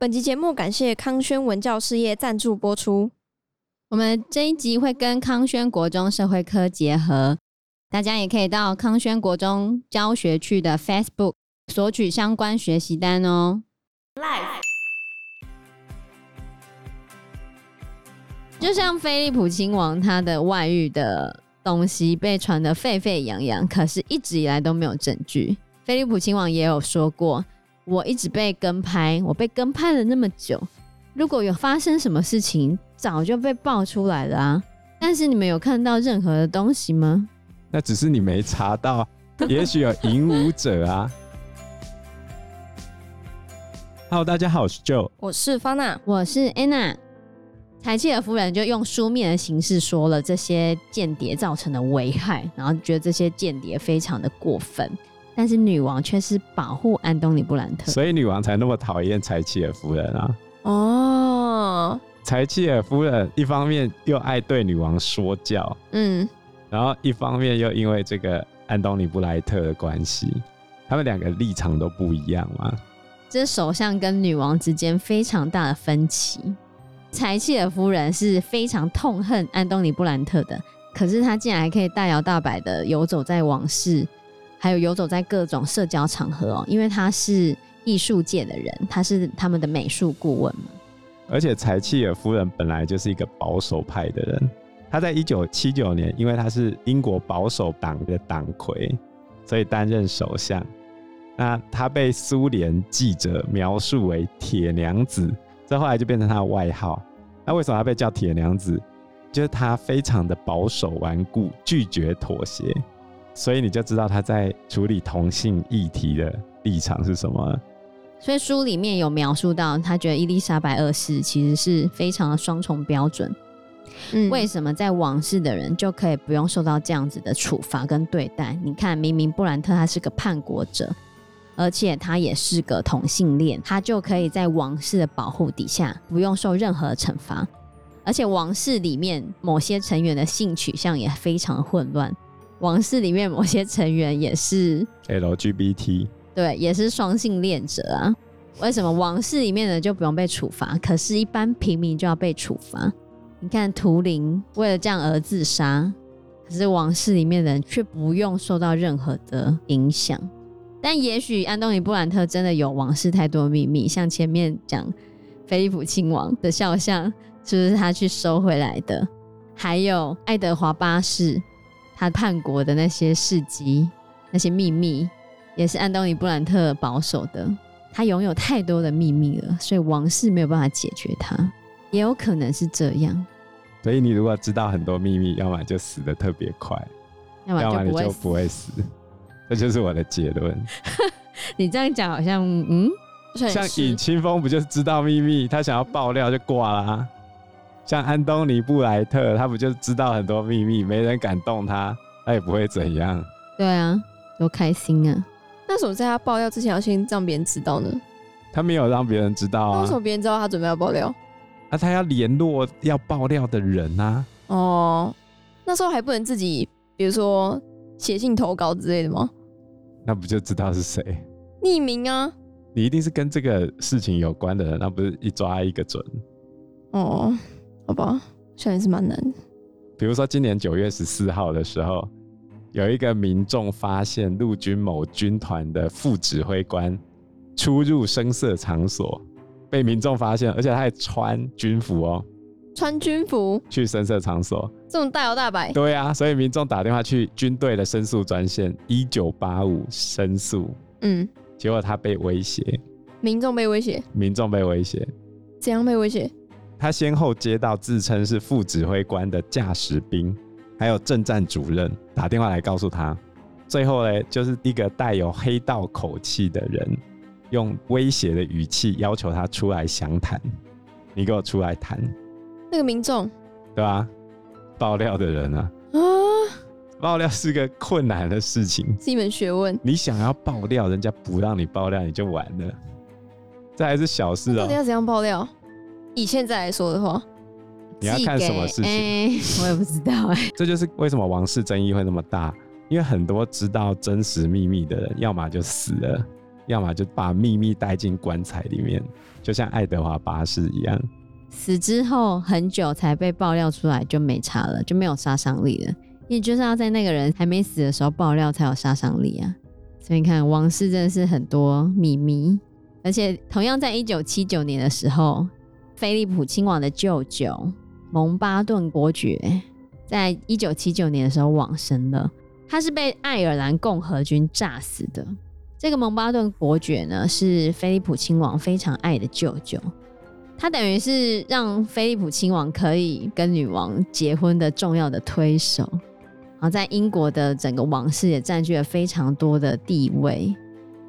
本集节目感谢康轩文教事业赞助播出。我们这一集会跟康轩国中社会科结合，大家也可以到康轩国中教学区的 Facebook 索取相关学习单哦。就像菲利普亲王他的外遇的东西被传得沸沸扬扬，可是一直以来都没有证据。菲利普亲王也有说过。我一直被跟拍，我被跟拍了那么久，如果有发生什么事情，早就被爆出来了啊！但是你们有看到任何的东西吗？那只是你没查到，也许有引舞者啊。Hello，大家好，我是 Joe，我是方娜，我是 Anna。柴契尔夫人就用书面的形式说了这些间谍造成的危害，然后觉得这些间谍非常的过分。但是女王却是保护安东尼布兰特，所以女王才那么讨厌柴契尔夫人啊。哦，柴契尔夫人一方面又爱对女王说教，嗯，然后一方面又因为这个安东尼布莱特的关系，他们两个立场都不一样嘛。这首相跟女王之间非常大的分歧。柴契尔夫人是非常痛恨安东尼布兰特的，可是她竟然还可以大摇大摆的游走在王室。还有游走在各种社交场合哦，因为他是艺术界的人，他是他们的美术顾问嘛。而且柴契尔夫人本来就是一个保守派的人，他在一九七九年，因为他是英国保守党的党魁，所以担任首相。那他被苏联记者描述为“铁娘子”，这后来就变成他的外号。那为什么他被叫“铁娘子”？就是他非常的保守顽固，拒绝妥协。所以你就知道他在处理同性议题的立场是什么。所以书里面有描述到，他觉得伊丽莎白二世其实是非常的双重标准。嗯，为什么在王室的人就可以不用受到这样子的处罚跟对待？你看，明明布兰特他是个叛国者，而且他也是个同性恋，他就可以在王室的保护底下不用受任何的惩罚。而且王室里面某些成员的性取向也非常混乱。王室里面某些成员也是 LGBT，对，也是双性恋者啊。为什么王室里面的就不用被处罚，可是一般平民就要被处罚？你看图灵为了这样而自杀，可是王室里面的人却不用受到任何的影响。但也许安东尼布兰特真的有王室太多秘密，像前面讲菲利普亲王的肖像是不是他去收回来的？还有爱德华八世。他叛国的那些事迹、那些秘密，也是安东尼布兰特保守的。他拥有太多的秘密了，所以王室没有办法解决他。也有可能是这样。所以你如果知道很多秘密，要么就死的特别快，要么你就不会死。这就是我的结论。你这样讲好像嗯，像尹清风不就是知道秘密，他想要爆料就挂啦。像安东尼布莱特，他不就知道很多秘密，没人敢动他，他也不会怎样。对啊，多开心啊！那为什么在他爆料之前要先让别人知道呢？他没有让别人知道啊。为什么别人知道他准备要爆料？啊，他要联络要爆料的人啊。哦，那时候还不能自己，比如说写信投稿之类的吗？那不就知道是谁？匿名啊。你一定是跟这个事情有关的人，那不是一抓一个准。哦。好吧，现在是蛮难的。比如说，今年九月十四号的时候，有一个民众发现陆军某军团的副指挥官出入声色场所，被民众发现，而且他还穿军服哦，穿军服？去声色场所，这种大摇大摆。对啊，所以民众打电话去军队的申诉专线一九八五申诉，嗯，结果他被威胁，民众被威胁，民众被威胁，怎样被威胁？他先后接到自称是副指挥官的驾驶兵，还有政战主任打电话来告诉他，最后呢，就是一个带有黑道口气的人，用威胁的语气要求他出来详谈。你给我出来谈。那个民众，对吧？爆料的人啊，啊，爆料是个困难的事情，是一门学问。你想要爆料，人家不让你爆料，你就完了。这还是小事哦。到底要怎样爆料？以现在来说的话，你要看什么事情？欸、我也不知道哎、欸。这就是为什么王室争议会那么大，因为很多知道真实秘密的人，要么就死了，要么就把秘密带进棺材里面，就像爱德华八世一样。死之后很久才被爆料出来，就没差了，就没有杀伤力了。也就是要在那个人还没死的时候爆料才有杀伤力啊。所以你看，王室真的是很多秘密。而且同样在一九七九年的时候，菲利普亲王的舅舅蒙巴顿伯爵，在一九七九年的时候往生了。他是被爱尔兰共和军炸死的。这个蒙巴顿伯爵呢，是菲利普亲王非常爱的舅舅。他等于是让菲利普亲王可以跟女王结婚的重要的推手，然后在英国的整个王室也占据了非常多的地位。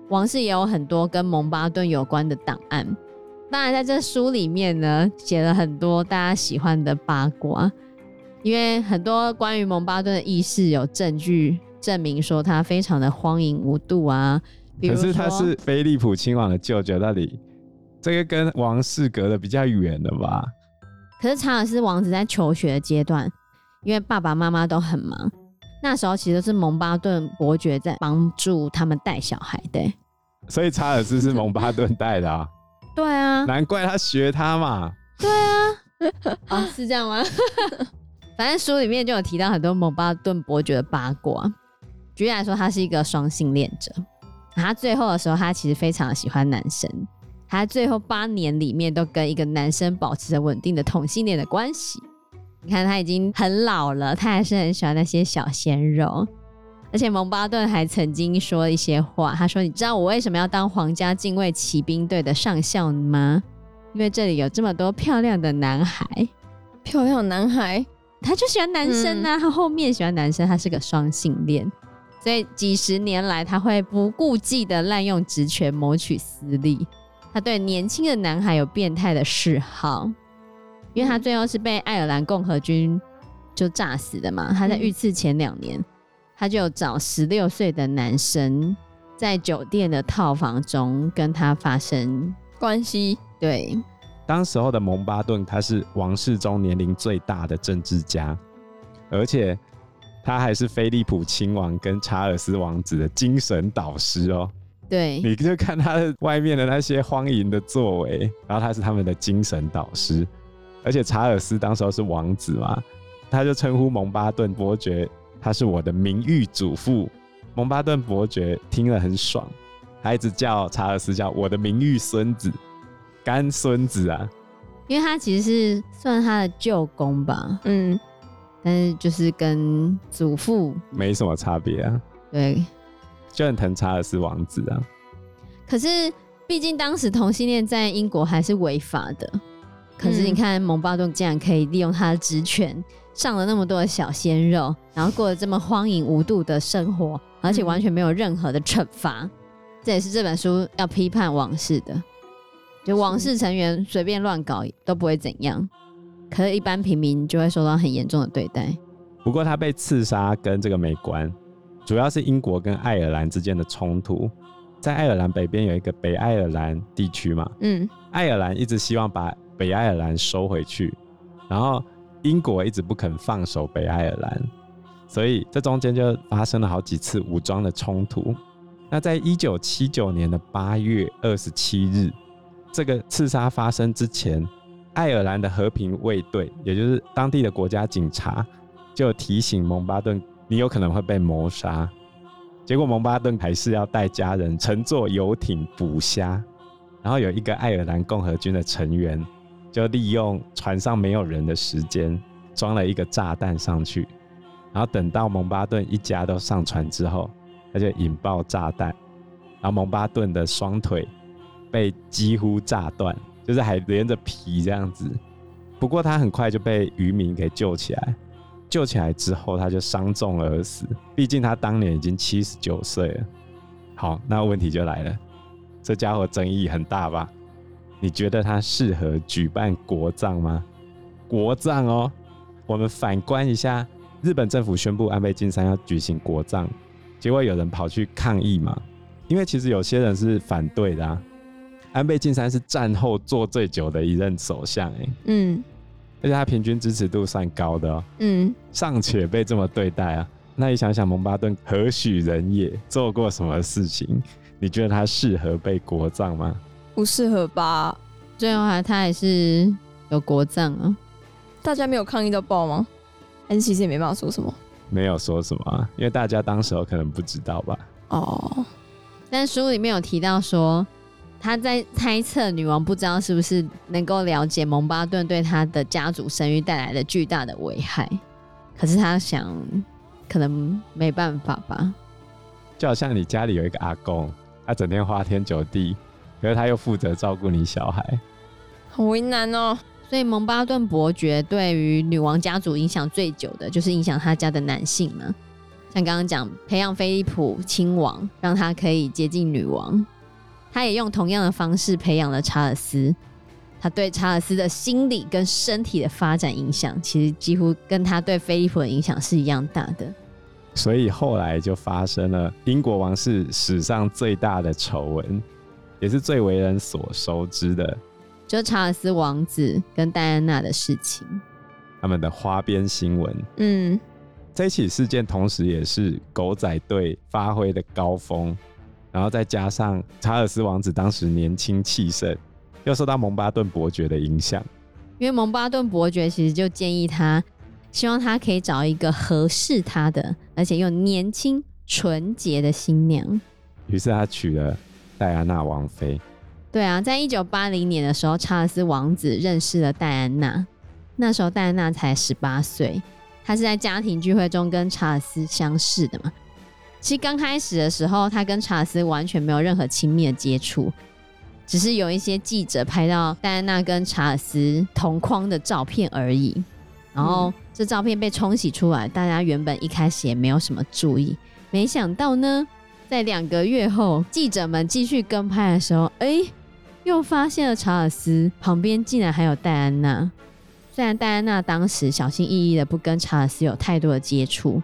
王室也有很多跟蒙巴顿有关的档案。当然，在这书里面呢，写了很多大家喜欢的八卦，因为很多关于蒙巴顿的軼事有证据证明说他非常的荒淫无度啊。可是他是菲利普亲王的舅舅，到底？这个跟王室隔的比较远了吧？可是查尔斯王子在求学的阶段，因为爸爸妈妈都很忙，那时候其实是蒙巴顿伯爵在帮助他们带小孩的。所以查尔斯是蒙巴顿带的啊？对啊，难怪他学他嘛。对啊，啊是这样吗？反正书里面就有提到很多蒙巴顿伯爵的八卦。举例来说，他是一个双性恋者，他最后的时候，他其实非常喜欢男生。他最后八年里面都跟一个男生保持着稳定的同性恋的关系。你看他已经很老了，他还是很喜欢那些小鲜肉。而且蒙巴顿还曾经说一些话，他说：“你知道我为什么要当皇家禁卫骑兵队的上校吗？因为这里有这么多漂亮的男孩，漂亮男孩，他就喜欢男生啊。嗯、他后面喜欢男生，他是个双性恋，所以几十年来他会不顾忌的滥用职权谋取私利。”他对年轻的男孩有变态的嗜好，因为他最后是被爱尔兰共和军就炸死的嘛。他在遇刺前两年，他就找十六岁的男生在酒店的套房中跟他发生。关系。对，当时候的蒙巴顿他是王室中年龄最大的政治家，而且他还是菲利普亲王跟查尔斯王子的精神导师哦。对，你就看他的外面的那些荒淫的作为，然后他是他们的精神导师，而且查尔斯当时候是王子嘛，他就称呼蒙巴顿伯爵，他是我的名誉祖父。蒙巴顿伯爵听了很爽，他一直叫查尔斯叫我的名誉孙子、干孙子啊，因为他其实是算他的舅公吧，嗯，但是就是跟祖父没什么差别啊，对。就很疼查尔斯王子啊，可是毕竟当时同性恋在英国还是违法的。可是你看，蒙巴顿竟然可以利用他的职权，上了那么多的小鲜肉，然后过了这么荒淫无度的生活，而且完全没有任何的惩罚。嗯、这也是这本书要批判王室的，就王室成员随便乱搞都不会怎样，可是一般平民就会受到很严重的对待。不过他被刺杀跟这个没关。主要是英国跟爱尔兰之间的冲突，在爱尔兰北边有一个北爱尔兰地区嘛，嗯，爱尔兰一直希望把北爱尔兰收回去，然后英国一直不肯放手北爱尔兰，所以这中间就发生了好几次武装的冲突。那在一九七九年的八月二十七日，这个刺杀发生之前，爱尔兰的和平卫队，也就是当地的国家警察，就提醒蒙巴顿。你有可能会被谋杀，结果蒙巴顿还是要带家人乘坐游艇捕虾，然后有一个爱尔兰共和军的成员就利用船上没有人的时间装了一个炸弹上去，然后等到蒙巴顿一家都上船之后，他就引爆炸弹，然后蒙巴顿的双腿被几乎炸断，就是还连着皮这样子，不过他很快就被渔民给救起来。救起来之后，他就伤重而死。毕竟他当年已经七十九岁了。好，那问题就来了，这家伙争议很大吧？你觉得他适合举办国葬吗？国葬哦，我们反观一下，日本政府宣布安倍晋三要举行国葬，结果有人跑去抗议嘛？因为其实有些人是反对的啊。安倍晋三是战后做最久的一任首相，哎，嗯。而且他平均支持度算高的哦，嗯，尚且被这么对待啊，那你想想蒙巴顿何许人也，做过什么事情，你觉得他适合被国葬吗？不适合吧？最后还他还是有国葬啊？大家没有抗议到爆吗？还是其实也没办法说什么？没有说什么啊，因为大家当时候可能不知道吧。哦，但书里面有提到说，他在猜测女王不知道是不是能够了解蒙巴顿对他的家族声誉带来的巨大的危害，可是他想，可能没办法吧。就好像你家里有一个阿公，他整天花天酒地，可是他又负责照顾你小孩，好为难哦。所以蒙巴顿伯爵对于女王家族影响最久的就是影响他家的男性嘛。像刚刚讲，培养菲利普亲王，让他可以接近女王。他也用同样的方式培养了查尔斯。他对查尔斯的心理跟身体的发展影响，其实几乎跟他对菲利普的影响是一样大的。所以后来就发生了英国王室史上最大的丑闻，也是最为人所熟知的，就是查尔斯王子跟戴安娜的事情，他们的花边新闻。嗯。这起事件同时也是狗仔队发挥的高峰，然后再加上查尔斯王子当时年轻气盛，又受到蒙巴顿伯爵的影响，因为蒙巴顿伯爵其实就建议他，希望他可以找一个合适他的，而且又年轻纯洁的新娘，于是他娶了戴安娜王妃。对啊，在一九八零年的时候，查尔斯王子认识了戴安娜，那时候戴安娜才十八岁。他是在家庭聚会中跟查尔斯相识的嘛？其实刚开始的时候，他跟查尔斯完全没有任何亲密的接触，只是有一些记者拍到戴安娜跟查尔斯同框的照片而已。然后这照片被冲洗出来，大家原本一开始也没有什么注意，没想到呢，在两个月后，记者们继续跟拍的时候，哎，又发现了查尔斯旁边竟然还有戴安娜。虽然戴安娜当时小心翼翼的不跟查尔斯有太多的接触，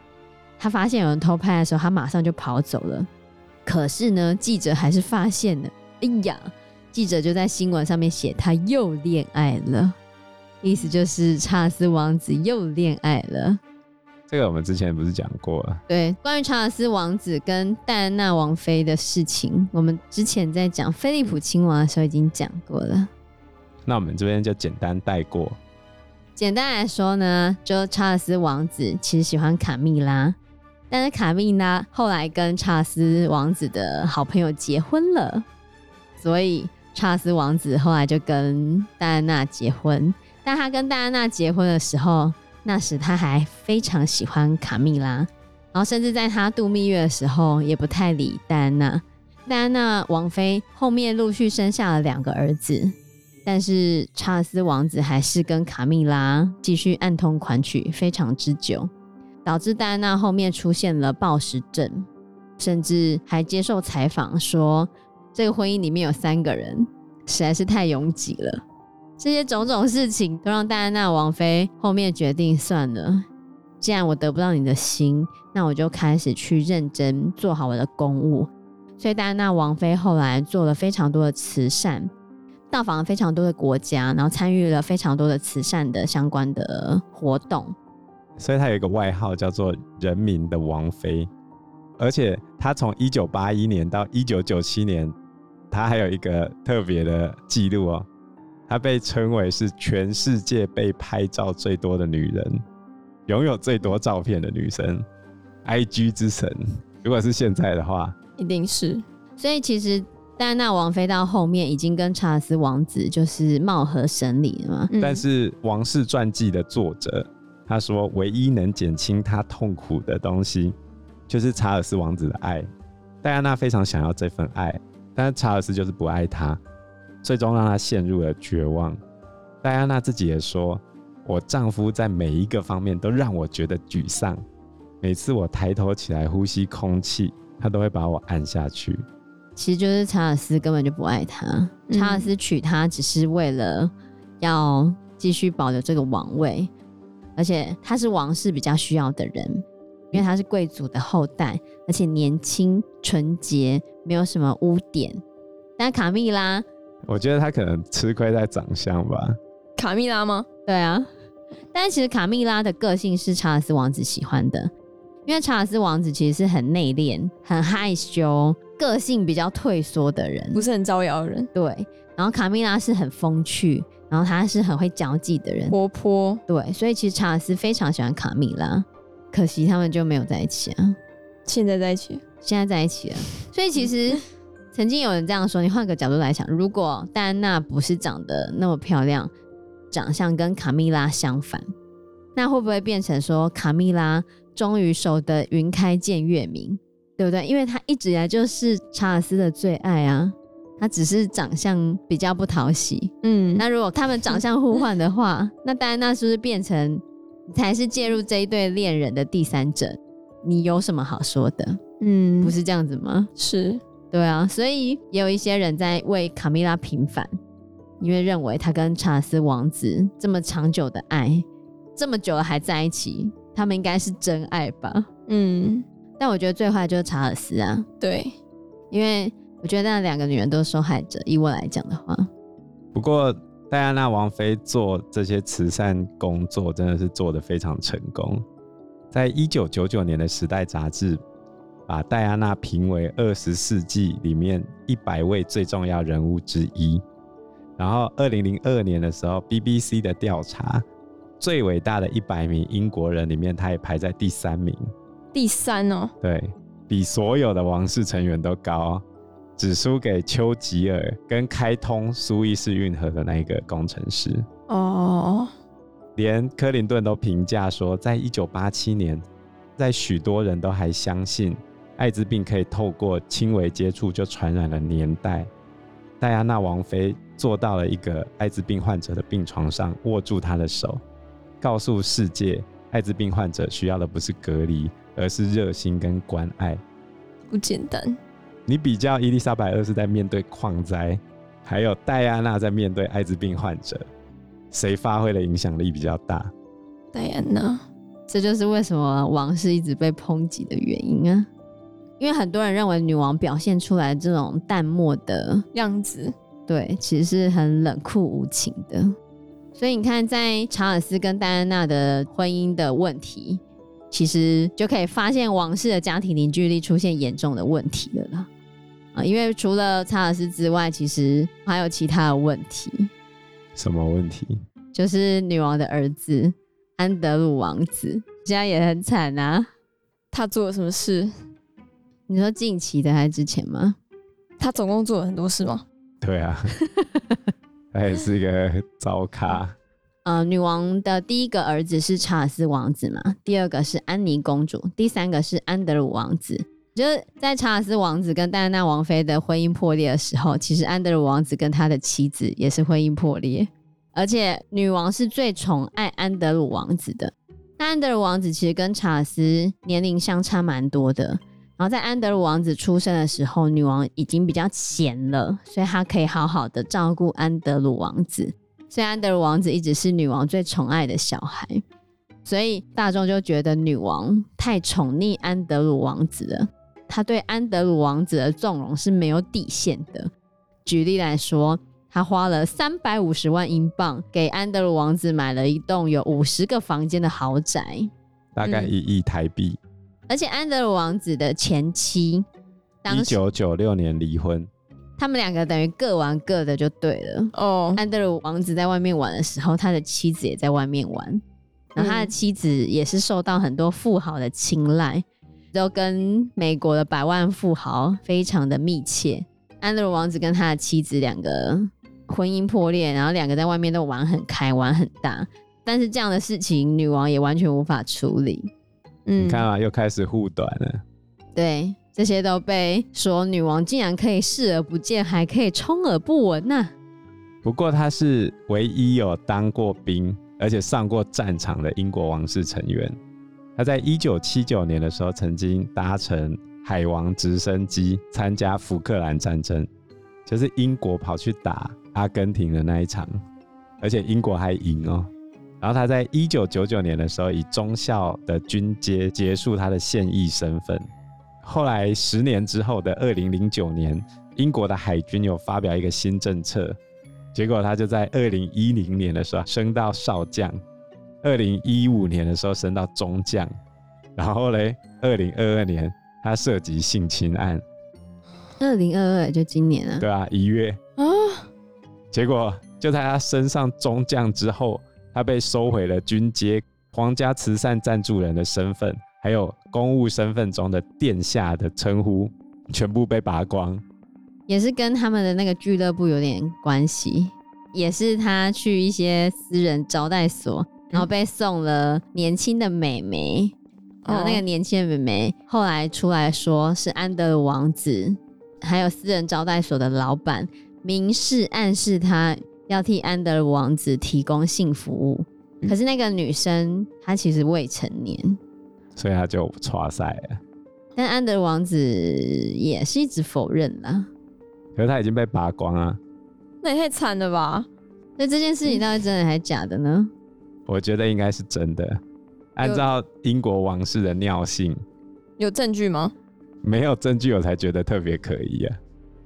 她发现有人偷拍的时候，她马上就跑走了。可是呢，记者还是发现了。哎呀，记者就在新闻上面写他又恋爱了，意思就是查尔斯王子又恋爱了。这个我们之前不是讲过了？对，关于查尔斯王子跟戴安娜王妃的事情，我们之前在讲菲利普亲王的时候已经讲过了。那我们这边就简单带过。简单来说呢，就查尔斯王子其实喜欢卡蜜拉，但是卡蜜拉后来跟查尔斯王子的好朋友结婚了，所以查尔斯王子后来就跟戴安娜结婚。但他跟戴安娜结婚的时候，那时他还非常喜欢卡蜜拉，然后甚至在他度蜜月的时候也不太理戴安娜。戴安娜王妃后面陆续生下了两个儿子。但是查尔斯王子还是跟卡蜜拉继续暗通款曲，非常之久，导致戴安娜后面出现了暴食症，甚至还接受采访说，这个婚姻里面有三个人，实在是太拥挤了。这些种种事情都让戴安娜王妃后面决定算了，既然我得不到你的心，那我就开始去认真做好我的公务。所以戴安娜王妃后来做了非常多的慈善。到访了非常多的国家，然后参与了非常多的慈善的相关的活动，所以她有一个外号叫做“人民的王妃”。而且她从一九八一年到一九九七年，她还有一个特别的记录哦，他被称为是全世界被拍照最多的女人，拥有最多照片的女生，IG 之神。如果是现在的话，一定是。所以其实。戴安娜王妃到后面已经跟查尔斯王子就是貌合神离了嘛。但是王室传记的作者他说，唯一能减轻他痛苦的东西，就是查尔斯王子的爱。戴安娜非常想要这份爱，但是查尔斯就是不爱她，最终让她陷入了绝望。戴安娜自己也说：“我丈夫在每一个方面都让我觉得沮丧，每次我抬头起来呼吸空气，他都会把我按下去。”其实就是查尔斯根本就不爱她，嗯、查尔斯娶她只是为了要继续保留这个王位，而且他是王室比较需要的人，因为他是贵族的后代，而且年轻纯洁，没有什么污点。但卡蜜拉，我觉得他可能吃亏在长相吧。卡蜜拉吗？对啊，但其实卡蜜拉的个性是查尔斯王子喜欢的，因为查尔斯王子其实是很内敛、很害羞。个性比较退缩的人，不是很招摇的人。对，然后卡蜜拉是很风趣，然后他是很会交际的人，活泼。对，所以其实查尔斯非常喜欢卡蜜拉，可惜他们就没有在一起啊。现在在一起，现在在一起了。所以其实曾经有人这样说：你换个角度来想，如果戴安娜不是长得那么漂亮，长相跟卡蜜拉相反，那会不会变成说卡蜜拉终于守得云开见月明？对不对？因为她一直以来就是查尔斯的最爱啊，她只是长相比较不讨喜。嗯，那如果他们长相互换的话，那戴安娜是不是变成才是介入这一对恋人的第三者？你有什么好说的？嗯，不是这样子吗？是，对啊，所以也有一些人在为卡米拉平反，因为认为他跟查尔斯王子这么长久的爱，这么久了还在一起，他们应该是真爱吧？嗯。但我觉得最坏就是查尔斯啊，对，因为我觉得那两个女人都是受害者。以我来讲的话，不过戴安娜王妃做这些慈善工作真的是做得非常成功。在一九九九年的《时代》杂志把戴安娜评为二十世纪里面一百位最重要人物之一。然后二零零二年的时候，BBC 的调查最伟大的一百名英国人里面，他也排在第三名。第三哦，对，比所有的王室成员都高，只输给丘吉尔跟开通苏伊士运河的那一个工程师哦。连克林顿都评价说，在一九八七年，在许多人都还相信艾滋病可以透过轻微接触就传染的年代，戴安娜王妃坐到了一个艾滋病患者的病床上，握住他的手，告诉世界，艾滋病患者需要的不是隔离。而是热心跟关爱，不简单。你比较伊丽莎白二世在面对矿灾，还有戴安娜在面对艾滋病患者，谁发挥的影响力比较大？戴安娜，这就是为什么王室一直被抨击的原因啊！因为很多人认为女王表现出来这种淡漠的样子，对，其实是很冷酷无情的。所以你看，在查尔斯跟戴安娜的婚姻的问题。其实就可以发现王室的家庭凝聚力出现严重的问题了啦，啊，因为除了查尔斯之外，其实还有其他的问题。什么问题？就是女王的儿子安德鲁王子，现在也很惨啊。他做了什么事？你说近期的还是之前吗？他总共做了很多事吗？对啊，他也是一个糟咖。呃，女王的第一个儿子是查尔斯王子嘛，第二个是安妮公主，第三个是安德鲁王子。就是在查尔斯王子跟戴安娜王妃的婚姻破裂的时候，其实安德鲁王子跟他的妻子也是婚姻破裂，而且女王是最宠爱安德鲁王子的。那安德鲁王子其实跟查尔斯年龄相差蛮多的，然后在安德鲁王子出生的时候，女王已经比较闲了，所以她可以好好的照顾安德鲁王子。所以安德鲁王子一直是女王最宠爱的小孩，所以大众就觉得女王太宠溺安德鲁王子了。她对安德鲁王子的纵容是没有底线的。举例来说，她花了三百五十万英镑给安德鲁王子买了一栋有五十个房间的豪宅，大概一亿台币。嗯。而且安德鲁王子的前妻，一九九六年离婚。他们两个等于各玩各的就对了。哦，安德鲁王子在外面玩的时候，他的妻子也在外面玩。然后他的妻子也是受到很多富豪的青睐，都跟美国的百万富豪非常的密切。安德鲁王子跟他的妻子两个婚姻破裂，然后两个在外面都玩很开，玩很大。但是这样的事情，女王也完全无法处理。嗯，你看啊，又开始护短了。对。这些都被说女王竟然可以视而不见，还可以充耳不闻呐。不过她是唯一有当过兵，而且上过战场的英国王室成员。她在一九七九年的时候，曾经搭乘海王直升机参加福克兰战争，就是英国跑去打阿根廷的那一场，而且英国还赢哦。然后他在一九九九年的时候，以中校的军阶结束他的现役身份。后来十年之后的二零零九年，英国的海军有发表一个新政策，结果他就在二零一零年的时候升到少将，二零一五年的时候升到中将，然后嘞，二零二二年他涉及性侵案，二零二二就今年啊。对啊，一月啊，结果就在他升上中将之后，他被收回了军阶、皇家慈善赞助人的身份，还有公务身份中的殿下的称呼，全部被拔光。也是跟他们的那个俱乐部有点关系，也是他去一些私人招待所，然后被送了年轻的美眉，嗯、然后那个年轻的美眉后来出来说是安德鲁王子，还有私人招待所的老板明示暗示他要替安德鲁王子提供性服务，嗯、可是那个女生她其实未成年，所以他就挫赛了。但安德鲁王子也是一直否认啦。可是他已经被拔光啊！那也太惨了吧？那这件事情到底真的还是假的呢？我觉得应该是真的。按照英国王室的尿性，有证据吗？没有证据，我才觉得特别可疑啊！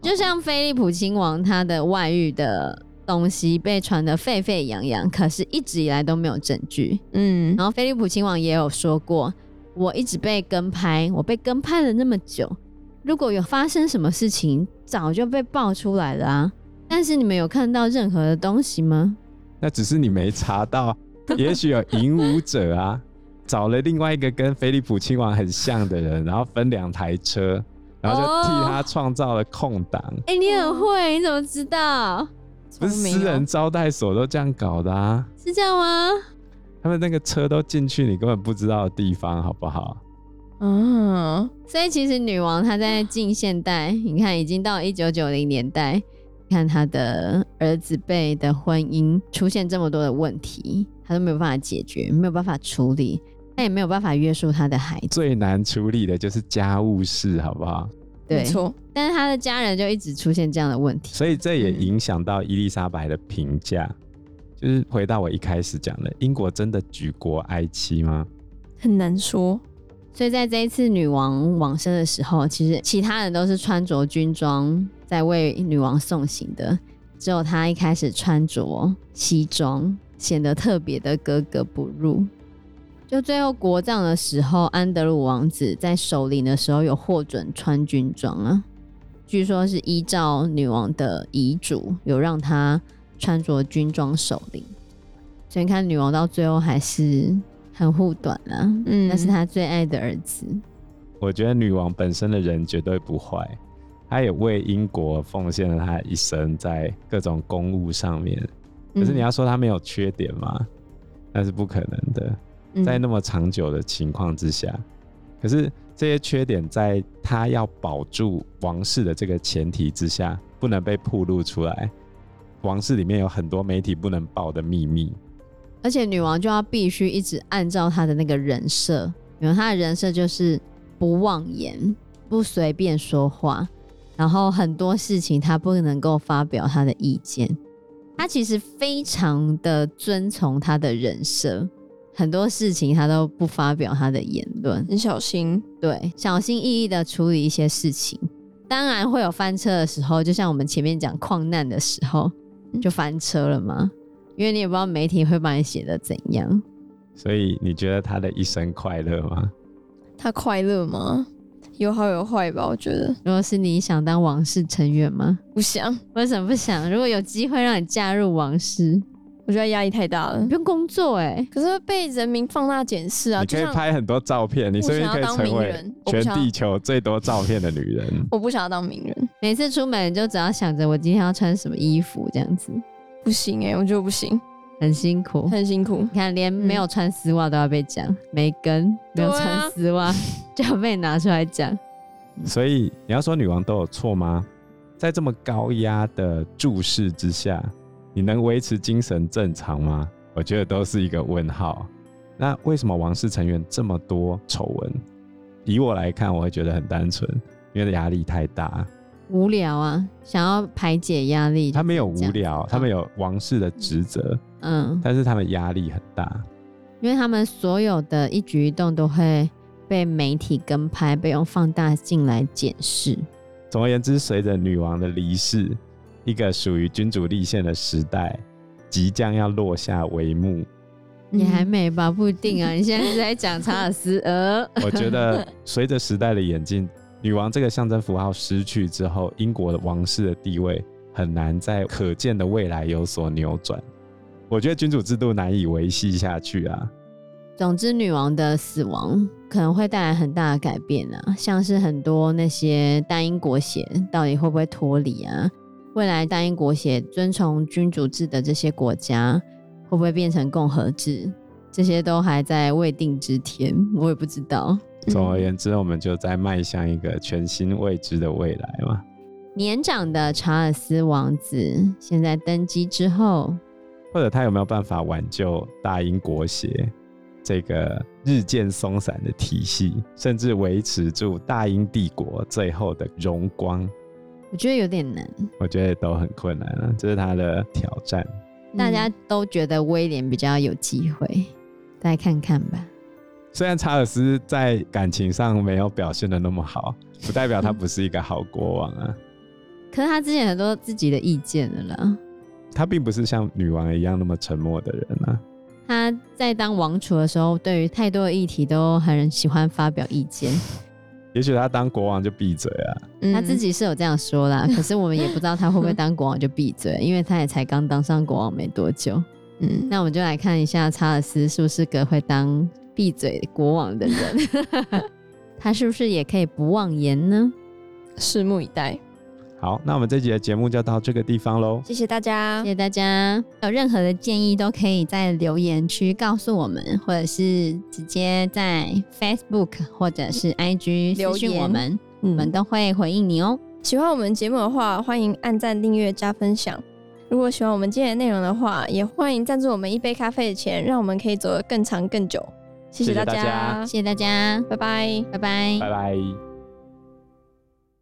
就像菲利普亲王他的外遇的东西被传得沸沸扬扬，可是一直以来都没有证据。嗯，然后菲利普亲王也有说过，我一直被跟拍，我被跟拍了那么久。如果有发生什么事情，早就被爆出来了啊！但是你们有看到任何的东西吗？那只是你没查到，也许有引舞者啊，找了另外一个跟菲利普亲王很像的人，然后分两台车，然后就替他创造了空档。哎、你很会，你怎么知道？不是私人招待所都这样搞的啊？是这样吗？他们那个车都进去你根本不知道的地方，好不好？嗯，所以其实女王她在近现代，你看已经到一九九零年代，看她的儿子辈的婚姻出现这么多的问题，她都没有办法解决，没有办法处理，她也没有办法约束她的孩子。最难处理的就是家务事，好不好？对，没错。但是他的家人就一直出现这样的问题，所以这也影响到伊丽莎白的评价。就是回到我一开始讲的，英国真的举国哀戚吗？很难说。所以在这一次女王往生的时候，其实其他人都是穿着军装在为女王送行的，只有她一开始穿着西装，显得特别的格格不入。就最后国葬的时候，安德鲁王子在守灵的时候有获准穿军装啊，据说是依照女王的遗嘱，有让他穿着军装守灵。所以你看，女王到最后还是。很护短啊，嗯，那是她最爱的儿子。我觉得女王本身的人绝对不坏，她也为英国奉献了她一生，在各种公务上面。可是你要说她没有缺点吗？那是不可能的，在那么长久的情况之下。可是这些缺点，在他要保住王室的这个前提之下，不能被暴露出来。王室里面有很多媒体不能报的秘密。而且女王就要必须一直按照她的那个人设，因为她的人设就是不妄言、不随便说话，然后很多事情她不能够发表她的意见。她其实非常的遵从她的人设，很多事情他都不发表他的言论，很小心，对，小心翼翼的处理一些事情。当然会有翻车的时候，就像我们前面讲矿难的时候，就翻车了嘛。因为你也不知道媒体会把你写的怎样，所以你觉得他的一生快乐吗？他快乐吗？有好有坏吧，我觉得。如果是你想当王室成员吗？不想。为什么不想？如果有机会让你加入王室，我觉得压力太大了。你不用工作哎、欸，可是会被人民放大检视啊。你可以拍很多照片，你顺便可以成为全地球最多照片的女人。我不想要当名人，每次出门就只要想着我今天要穿什么衣服这样子。不行哎、欸，我觉得不行，很辛苦，很辛苦。你看，连没有穿丝袜都要被讲，没、嗯、跟没有穿丝袜 就要被拿出来讲。所以你要说女王都有错吗？在这么高压的注视之下，你能维持精神正常吗？我觉得都是一个问号。那为什么王室成员这么多丑闻？以我来看，我会觉得很单纯，因为压力太大。无聊啊，想要排解压力。他们有无聊，他们有王室的职责。嗯，但是他们压力很大，因为他们所有的一举一动都会被媒体跟拍，被用放大镜来检视。总而言之，随着女王的离世，一个属于君主立宪的时代即将要落下帷幕。你还没吧？不一定啊。你现在是在讲查尔斯？呃，我觉得 随着时代的演进。女王这个象征符号失去之后，英国的王室的地位很难在可见的未来有所扭转。我觉得君主制度难以维系下去啊。总之，女王的死亡可能会带来很大的改变啊，像是很多那些大英国协到底会不会脱离啊？未来大英国协遵从君主制的这些国家会不会变成共和制？这些都还在未定之天，我也不知道。总而言之，我们就在迈向一个全新未知的未来嘛。年长的查尔斯王子现在登基之后，或者他有没有办法挽救大英国协？这个日渐松散的体系，甚至维持住大英帝国最后的荣光，我觉得有点难。我觉得都很困难了，这是他的挑战。大家都觉得威廉比较有机会，再看看吧。虽然查尔斯在感情上没有表现的那么好，不代表他不是一个好国王啊。可是他之前很多自己的意见了啦。他并不是像女王一样那么沉默的人啊。他在当王储的时候，对于太多的议题都很喜欢发表意见。也许他当国王就闭嘴啊。他自己是有这样说啦，可是我们也不知道他会不会当国王就闭嘴，因为他也才刚当上国王没多久。嗯，那我们就来看一下查尔斯是不是个会当闭嘴国王的人，他是不是也可以不妄言呢？拭目以待。好，那我们这集的节目就到这个地方喽。谢谢大家，谢谢大家。有任何的建议都可以在留言区告诉我们，或者是直接在 Facebook 或者是 IG 私讯我们，我们都会回应你哦。喜欢我们节目的话，欢迎按赞、订阅、加分享。如果喜欢我们今天的内容的话，也欢迎赞助我们一杯咖啡的钱，让我们可以走得更长更久。谢谢大家，谢谢大家，拜拜，拜拜，拜拜。